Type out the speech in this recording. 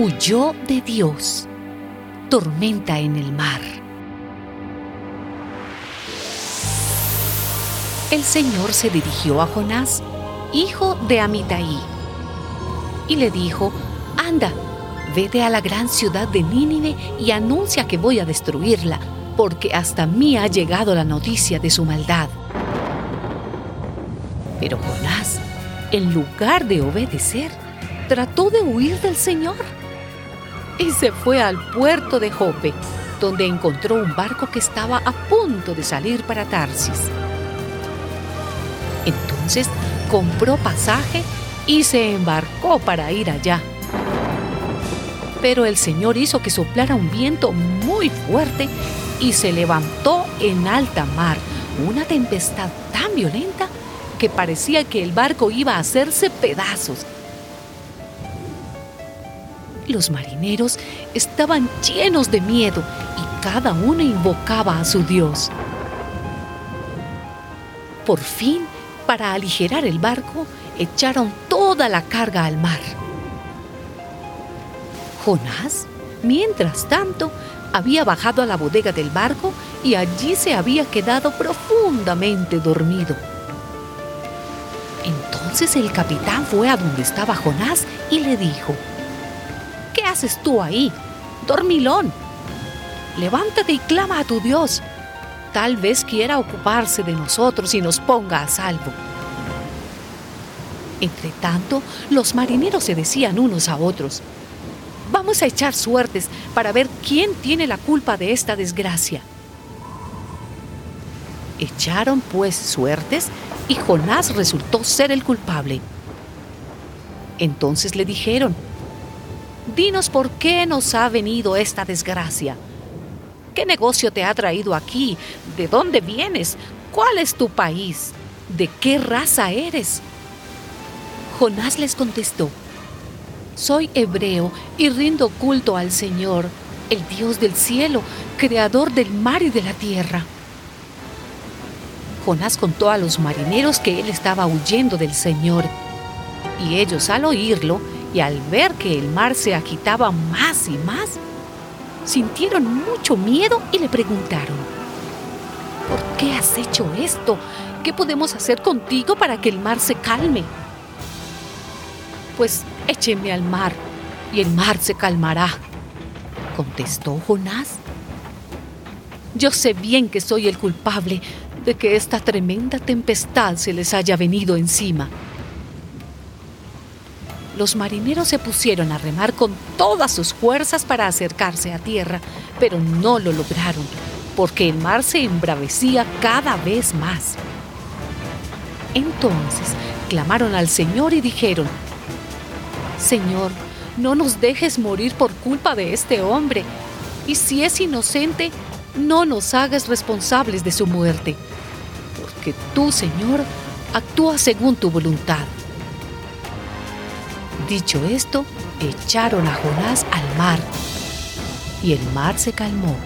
huyó de Dios. Tormenta en el mar. El Señor se dirigió a Jonás, hijo de Amitai, y le dijo, Anda, vete a la gran ciudad de Nínive y anuncia que voy a destruirla, porque hasta mí ha llegado la noticia de su maldad. Pero Jonás, en lugar de obedecer, trató de huir del Señor y se fue al puerto de Jope, donde encontró un barco que estaba a punto de salir para Tarsis. Entonces compró pasaje y se embarcó para ir allá. Pero el Señor hizo que soplara un viento muy fuerte y se levantó en alta mar una tempestad tan violenta que parecía que el barco iba a hacerse pedazos. Los marineros estaban llenos de miedo y cada uno invocaba a su Dios. Por fin, para aligerar el barco, echaron toda la carga al mar. Jonás, mientras tanto, había bajado a la bodega del barco y allí se había quedado profundamente dormido. Entonces el capitán fue a donde estaba Jonás y le dijo, ¿Qué haces tú ahí? Dormilón. Levántate y clama a tu Dios. Tal vez quiera ocuparse de nosotros y nos ponga a salvo. Entre tanto, los marineros se decían unos a otros, vamos a echar suertes para ver quién tiene la culpa de esta desgracia. Echaron pues suertes y Jonás resultó ser el culpable. Entonces le dijeron, dinos por qué nos ha venido esta desgracia. ¿Qué negocio te ha traído aquí? ¿De dónde vienes? ¿Cuál es tu país? ¿De qué raza eres? Jonás les contestó, soy hebreo y rindo culto al Señor, el Dios del cielo, creador del mar y de la tierra. Jonás contó a los marineros que él estaba huyendo del Señor. Y ellos al oírlo y al ver que el mar se agitaba más y más, sintieron mucho miedo y le preguntaron, ¿por qué has hecho esto? ¿Qué podemos hacer contigo para que el mar se calme? Pues écheme al mar y el mar se calmará, contestó Jonás. Yo sé bien que soy el culpable de que esta tremenda tempestad se les haya venido encima. Los marineros se pusieron a remar con todas sus fuerzas para acercarse a tierra, pero no lo lograron, porque el mar se embravecía cada vez más. Entonces clamaron al Señor y dijeron, Señor, no nos dejes morir por culpa de este hombre, y si es inocente, no nos hagas responsables de su muerte, porque tú, Señor, actúas según tu voluntad. Dicho esto, echaron a Jonás al mar, y el mar se calmó.